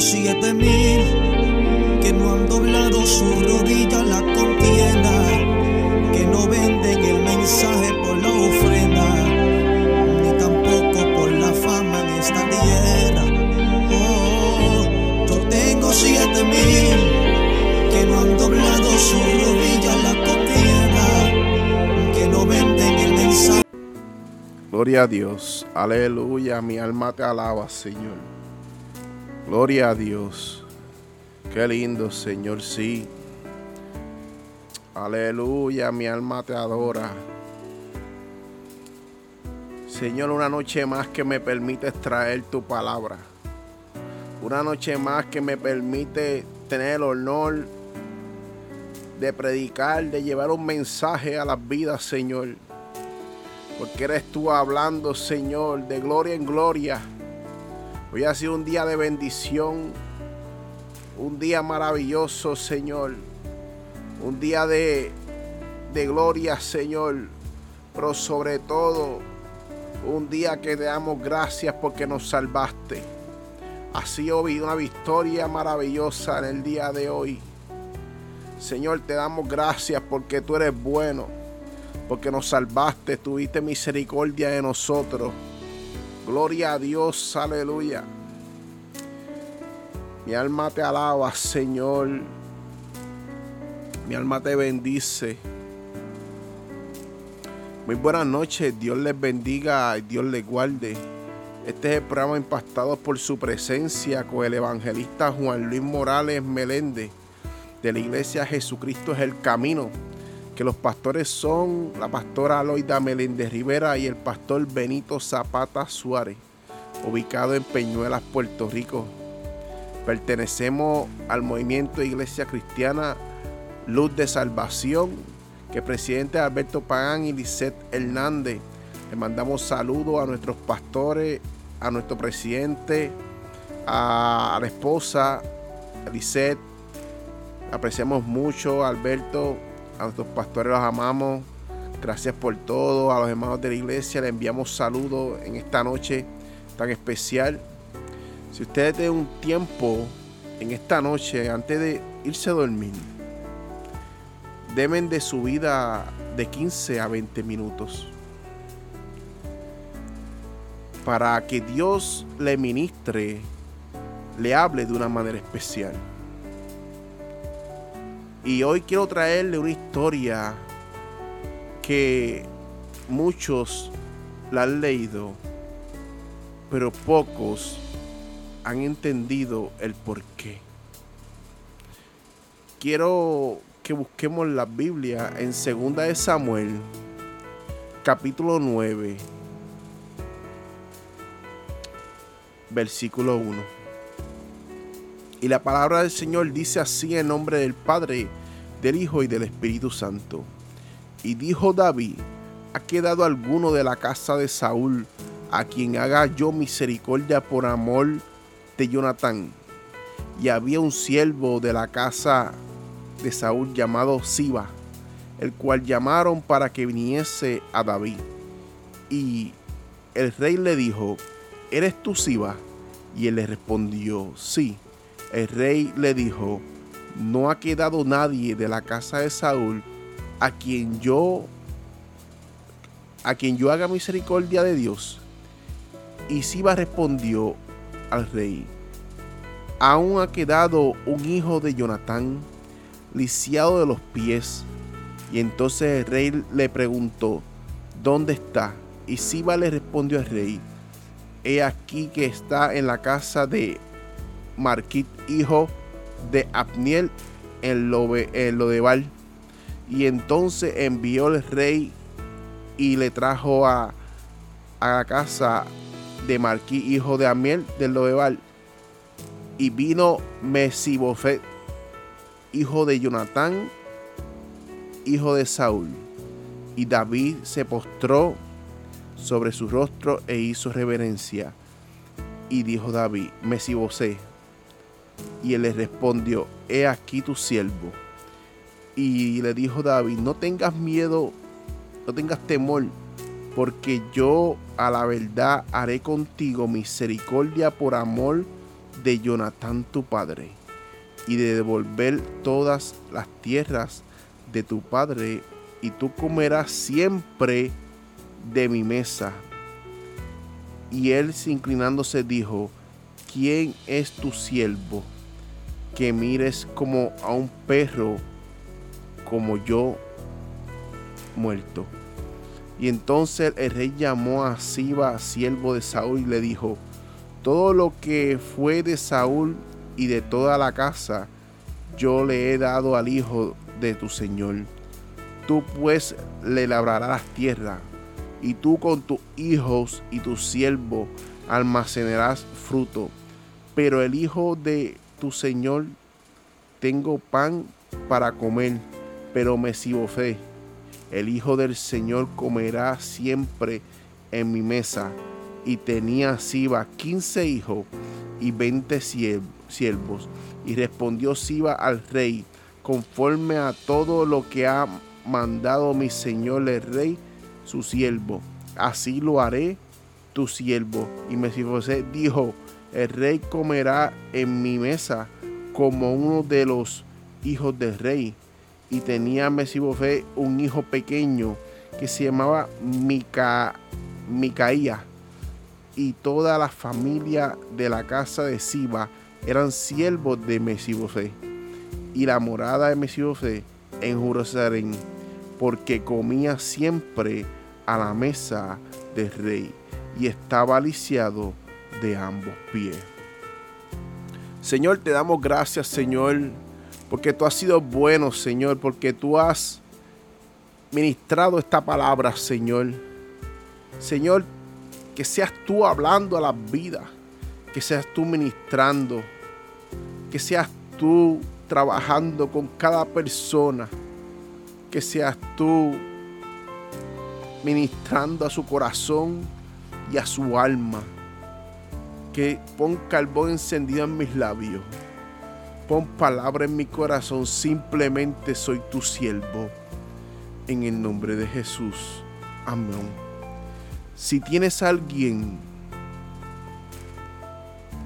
siete mil que no han doblado su rodilla la contienda, que no venden el mensaje por la ofrenda, ni tampoco por la fama en esta tierra. Oh, yo tengo siete mil que no han doblado su rodilla la contienda, que no venden el mensaje. Gloria a Dios, aleluya, mi alma te alaba, Señor. Gloria a Dios. Qué lindo, Señor, sí. Aleluya, mi alma te adora. Señor, una noche más que me permite traer tu palabra. Una noche más que me permite tener el honor de predicar, de llevar un mensaje a las vidas, Señor. Porque eres tú hablando, Señor, de gloria en gloria Hoy ha sido un día de bendición, un día maravilloso, Señor. Un día de, de gloria, Señor. Pero sobre todo, un día que te damos gracias porque nos salvaste. Ha sido una victoria maravillosa en el día de hoy. Señor, te damos gracias porque tú eres bueno, porque nos salvaste, tuviste misericordia de nosotros. Gloria a Dios, aleluya. Mi alma te alaba, Señor. Mi alma te bendice. Muy buenas noches, Dios les bendiga y Dios les guarde. Este es el programa impactado por su presencia con el evangelista Juan Luis Morales Meléndez de la iglesia Jesucristo es el Camino que los pastores son la pastora Aloida Meléndez Rivera y el pastor Benito Zapata Suárez, ubicado en Peñuelas, Puerto Rico. Pertenecemos al movimiento Iglesia Cristiana Luz de Salvación, que presidente Alberto Pagán y Lisette Hernández. Le mandamos saludos a nuestros pastores, a nuestro presidente, a, la esposa, Lisette. Apreciamos mucho, Alberto, a nuestros pastores los amamos. Gracias por todo. A los hermanos de la iglesia le enviamos saludos en esta noche tan especial. Si ustedes tienen un tiempo en esta noche antes de irse a dormir, deben de su vida de 15 a 20 minutos para que Dios le ministre, le hable de una manera especial. Y hoy quiero traerle una historia que muchos la han leído, pero pocos han entendido el por qué. Quiero que busquemos la Biblia en 2 de Samuel, capítulo 9, versículo 1. Y la palabra del Señor dice así en nombre del Padre, del Hijo y del Espíritu Santo. Y dijo David, ¿ha quedado alguno de la casa de Saúl a quien haga yo misericordia por amor de Jonatán? Y había un siervo de la casa de Saúl llamado Siba, el cual llamaron para que viniese a David. Y el rey le dijo, ¿eres tú Siba? Y él le respondió, sí el rey le dijo, no ha quedado nadie de la casa de Saúl a quien yo a quien yo haga misericordia de Dios. Y Siba respondió al rey, aún ha quedado un hijo de Jonatán, lisiado de los pies. Y entonces el rey le preguntó, ¿dónde está? Y Siba le respondió al rey, he aquí que está en la casa de Marquit, hijo de Abniel en Lodebar. Y entonces envió el rey y le trajo a, a la casa de Marquí, hijo de Amiel de Lodebar. Y vino Mesibofet, hijo de Jonatán, hijo de Saúl. Y David se postró sobre su rostro e hizo reverencia. Y dijo David, Mesibosé, y él le respondió, he aquí tu siervo. Y le dijo David, no tengas miedo, no tengas temor, porque yo a la verdad haré contigo misericordia por amor de Jonatán tu padre, y de devolver todas las tierras de tu padre, y tú comerás siempre de mi mesa. Y él inclinándose dijo, ¿quién es tu siervo? Que mires como a un perro, como yo muerto. Y entonces el rey llamó a Siba, siervo de Saúl, y le dijo, todo lo que fue de Saúl y de toda la casa, yo le he dado al hijo de tu señor. Tú pues le labrarás las tierras, y tú con tus hijos y tus siervos almacenarás fruto. Pero el hijo de tu señor, tengo pan para comer, pero me fe el hijo del Señor comerá siempre en mi mesa. Y tenía Siba quince hijos y veinte siervos. Y respondió Siba al rey, conforme a todo lo que ha mandado mi señor el rey, su siervo. Así lo haré tu siervo. Y Mesifosé dijo, el rey comerá en mi mesa como uno de los hijos del rey y tenía Mesibofé un hijo pequeño que se llamaba Mica, Micaía. Y toda la familia de la casa de Siba eran siervos de Mesibofé y la morada de Mesibofé en Jerusalén porque comía siempre a la mesa del rey y estaba lisiado de ambos pies. Señor, te damos gracias, Señor porque tú has sido bueno, Señor, porque tú has ministrado esta palabra, Señor. Señor, que seas tú hablando a las vidas, que seas tú ministrando, que seas tú trabajando con cada persona, que seas tú ministrando a su corazón y a su alma. Que pon carbón encendido en mis labios Pon palabra en mi corazón, simplemente soy tu siervo. En el nombre de Jesús. Amén. Si tienes a alguien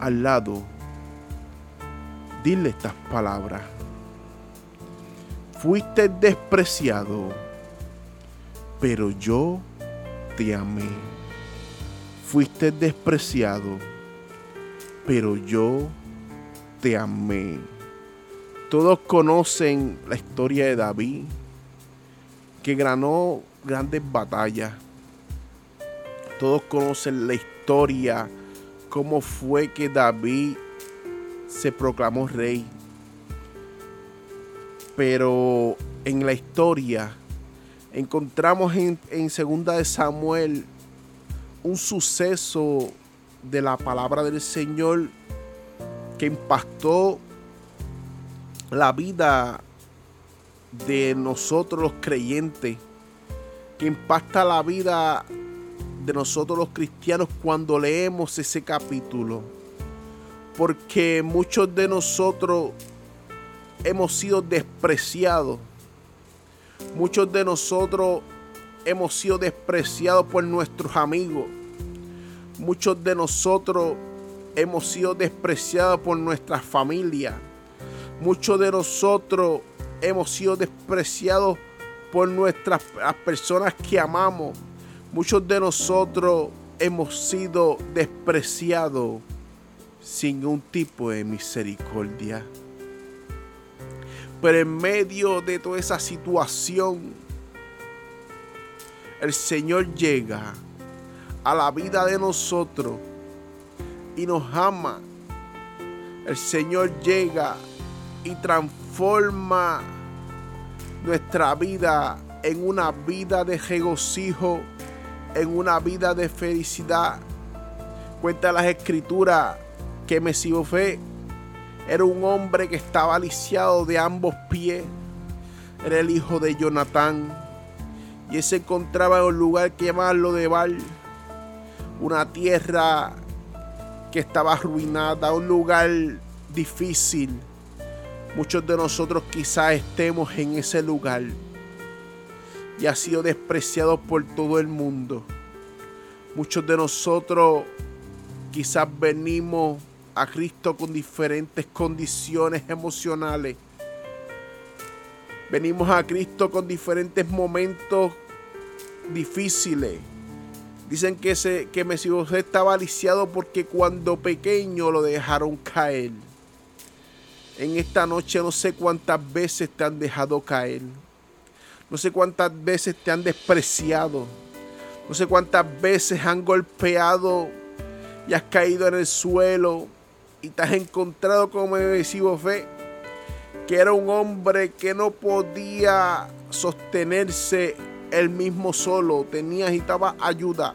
al lado, dile estas palabras. Fuiste despreciado, pero yo te amé. Fuiste despreciado, pero yo te amé. Todos conocen la historia de David, que ganó grandes batallas. Todos conocen la historia, cómo fue que David se proclamó rey. Pero en la historia encontramos en, en segunda de Samuel un suceso de la palabra del Señor que impactó la vida de nosotros los creyentes, que impacta la vida de nosotros los cristianos cuando leemos ese capítulo. Porque muchos de nosotros hemos sido despreciados. Muchos de nosotros hemos sido despreciados por nuestros amigos. Muchos de nosotros hemos sido despreciados por nuestra familia. Muchos de nosotros hemos sido despreciados por nuestras personas que amamos. Muchos de nosotros hemos sido despreciados sin un tipo de misericordia. Pero en medio de toda esa situación, el Señor llega a la vida de nosotros y nos ama. El Señor llega y transforma nuestra vida en una vida de regocijo, en una vida de felicidad. Cuenta las escrituras que Mesibofé era un hombre que estaba lisiado de ambos pies. Era el hijo de Jonatán. Y él se encontraba en un lugar que llamarlo de Val. Una tierra que estaba arruinada, un lugar difícil. Muchos de nosotros quizás estemos en ese lugar y ha sido despreciado por todo el mundo. Muchos de nosotros quizás venimos a Cristo con diferentes condiciones emocionales. Venimos a Cristo con diferentes momentos difíciles. Dicen que, se, que estaba lisiado porque cuando pequeño lo dejaron caer. En esta noche no sé cuántas veces te han dejado caer. No sé cuántas veces te han despreciado. No sé cuántas veces han golpeado y has caído en el suelo y te has encontrado como decimos fe que era un hombre que no podía sostenerse él mismo solo, tenía necesitaba ayuda.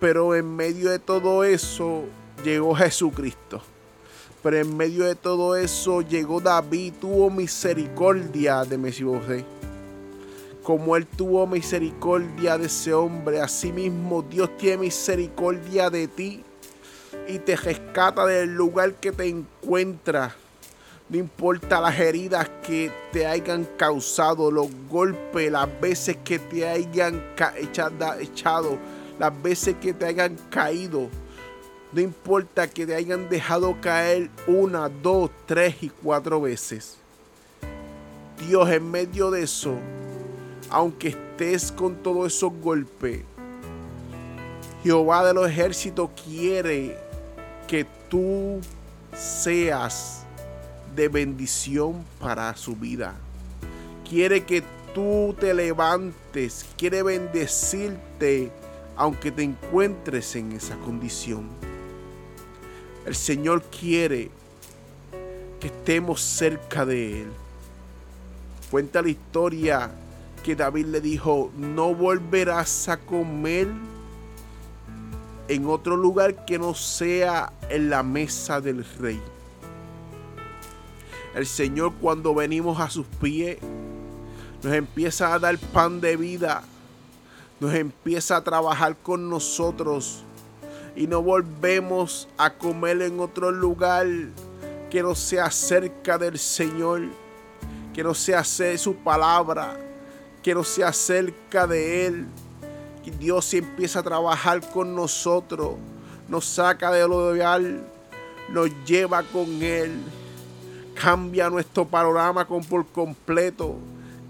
Pero en medio de todo eso llegó Jesucristo. Pero en medio de todo eso llegó David, tuvo misericordia de Mesibosé. Como él tuvo misericordia de ese hombre, asimismo Dios tiene misericordia de ti y te rescata del lugar que te encuentras. No importa las heridas que te hayan causado, los golpes, las veces que te hayan echado, las veces que te hayan caído. No importa que te hayan dejado caer una, dos, tres y cuatro veces. Dios en medio de eso, aunque estés con todos esos golpes, Jehová de los ejércitos quiere que tú seas de bendición para su vida. Quiere que tú te levantes, quiere bendecirte aunque te encuentres en esa condición. El Señor quiere que estemos cerca de Él. Cuenta la historia que David le dijo, no volverás a comer en otro lugar que no sea en la mesa del rey. El Señor cuando venimos a sus pies nos empieza a dar pan de vida, nos empieza a trabajar con nosotros y no volvemos a comer en otro lugar que no sea cerca del Señor, que no sea su palabra, que no sea cerca de Él. Que Dios empieza a trabajar con nosotros, nos saca de lo real, nos lleva con Él, cambia nuestro panorama por completo,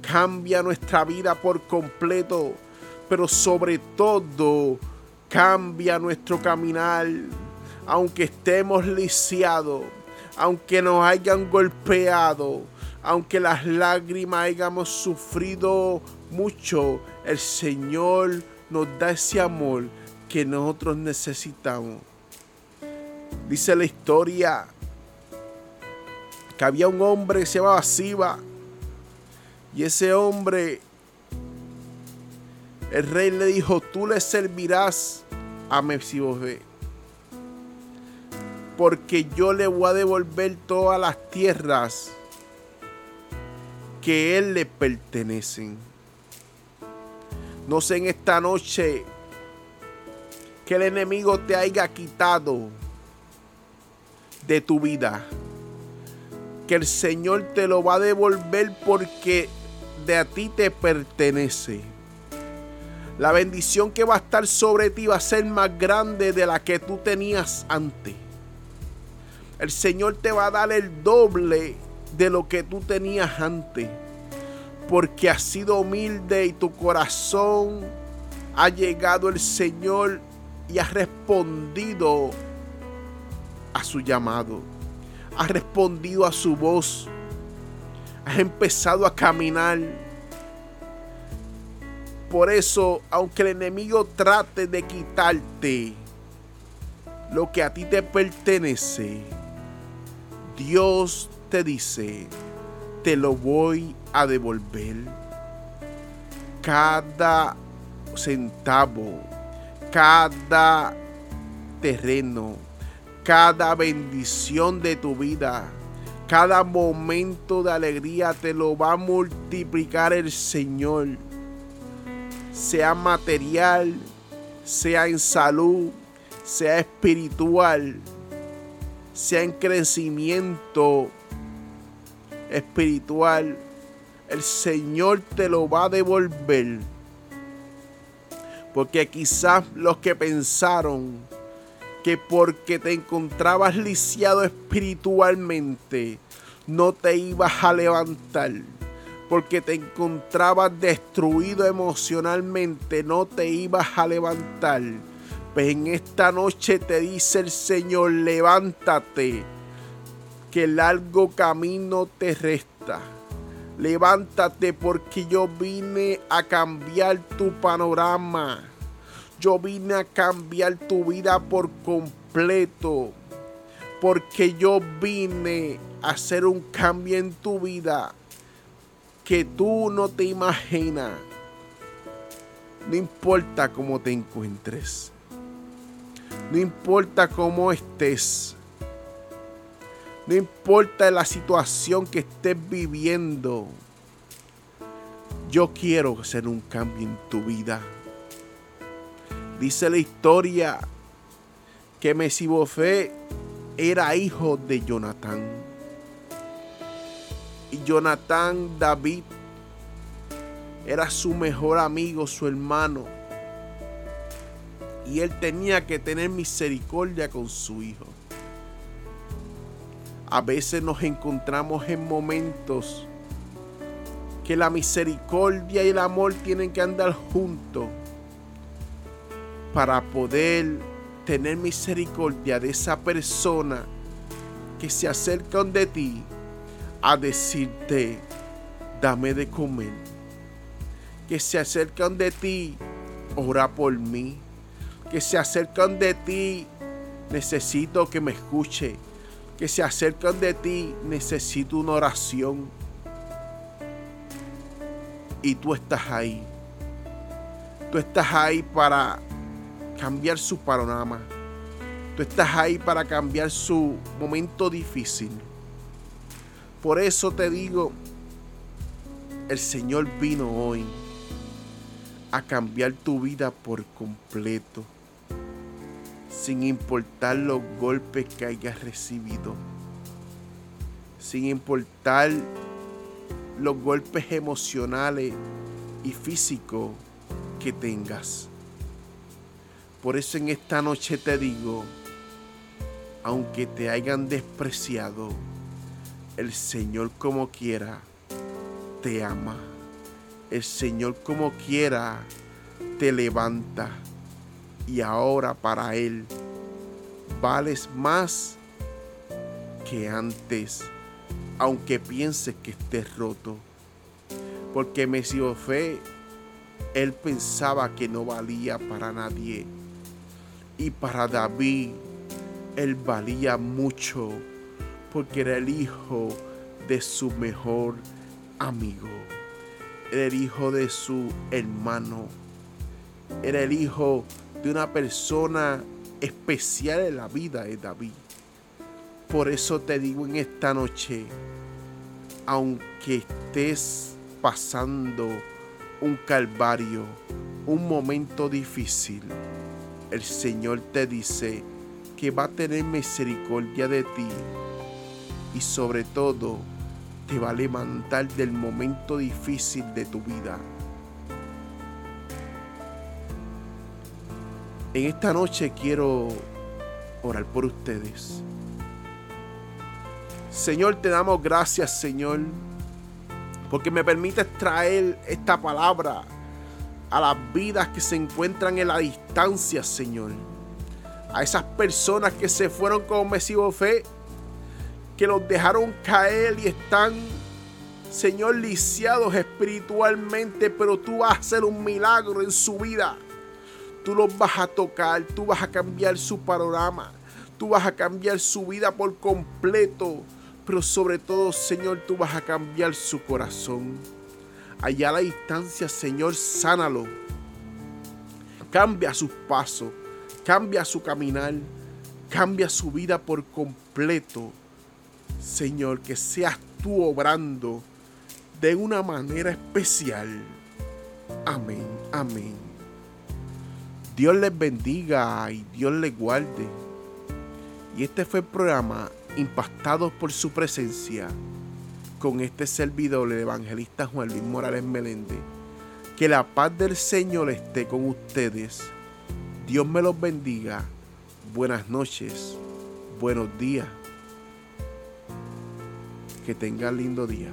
cambia nuestra vida por completo, pero sobre todo cambia nuestro caminar, aunque estemos lisiados, aunque nos hayan golpeado, aunque las lágrimas hayamos sufrido mucho, el Señor nos da ese amor que nosotros necesitamos. Dice la historia que había un hombre que se llamaba Siba y ese hombre, el rey le dijo, tú le servirás a Mefibosé porque yo le voy a devolver todas las tierras que él le pertenecen. No sé en esta noche que el enemigo te haya quitado de tu vida. Que el Señor te lo va a devolver porque de a ti te pertenece. La bendición que va a estar sobre ti va a ser más grande de la que tú tenías antes. El Señor te va a dar el doble de lo que tú tenías antes porque has sido humilde y tu corazón ha llegado el Señor y has respondido a su llamado. Has respondido a su voz. Has empezado a caminar. Por eso, aunque el enemigo trate de quitarte lo que a ti te pertenece, Dios te dice, te lo voy a devolver cada centavo, cada terreno, cada bendición de tu vida, cada momento de alegría te lo va a multiplicar el Señor. Sea material, sea en salud, sea espiritual, sea en crecimiento espiritual, el Señor te lo va a devolver. Porque quizás los que pensaron que porque te encontrabas lisiado espiritualmente, no te ibas a levantar. Porque te encontrabas destruido emocionalmente, no te ibas a levantar. Pues en esta noche te dice el Señor, levántate, que largo camino te resta. Levántate porque yo vine a cambiar tu panorama. Yo vine a cambiar tu vida por completo. Porque yo vine a hacer un cambio en tu vida que tú no te imaginas. No importa cómo te encuentres. No importa cómo estés. No importa la situación que estés viviendo. Yo quiero hacer un cambio en tu vida. Dice la historia que Mesibofé era hijo de Jonatán. Y Jonatán David era su mejor amigo, su hermano. Y él tenía que tener misericordia con su hijo. A veces nos encontramos en momentos que la misericordia y el amor tienen que andar juntos para poder tener misericordia de esa persona que se acerca de ti a decirte, dame de comer. Que se acercan de ti, ora por mí. Que se acercan de ti, necesito que me escuche que se acercan de ti necesito una oración. Y tú estás ahí. Tú estás ahí para cambiar su panorama. Tú estás ahí para cambiar su momento difícil. Por eso te digo, el Señor vino hoy a cambiar tu vida por completo sin importar los golpes que hayas recibido, sin importar los golpes emocionales y físicos que tengas. Por eso en esta noche te digo, aunque te hayan despreciado, el Señor como quiera te ama. El Señor como quiera te levanta y ahora para Él vales más que antes, aunque pienses que estés roto. Porque Mesiofé, él pensaba que no valía para nadie. Y para David, él valía mucho, porque era el hijo de su mejor amigo. Era el hijo de su hermano. Era el hijo de una persona especial en la vida de David. Por eso te digo en esta noche, aunque estés pasando un calvario, un momento difícil, el Señor te dice que va a tener misericordia de ti y sobre todo te va a levantar del momento difícil de tu vida. En esta noche quiero orar por ustedes. Señor, te damos gracias, Señor, porque me permites traer esta palabra a las vidas que se encuentran en la distancia, Señor. A esas personas que se fueron con fe, que los dejaron caer y están, Señor, lisiados espiritualmente, pero tú vas a hacer un milagro en su vida. Tú los vas a tocar, tú vas a cambiar su panorama, tú vas a cambiar su vida por completo, pero sobre todo, Señor, tú vas a cambiar su corazón. Allá a la distancia, Señor, sánalo. Cambia sus pasos, cambia su caminar, cambia su vida por completo. Señor, que seas tú obrando de una manera especial. Amén, amén. Dios les bendiga y Dios les guarde. Y este fue el programa Impactados por su presencia con este servidor, el evangelista Juan Luis Morales Meléndez. Que la paz del Señor esté con ustedes. Dios me los bendiga buenas noches, buenos días. Que tengan lindo día.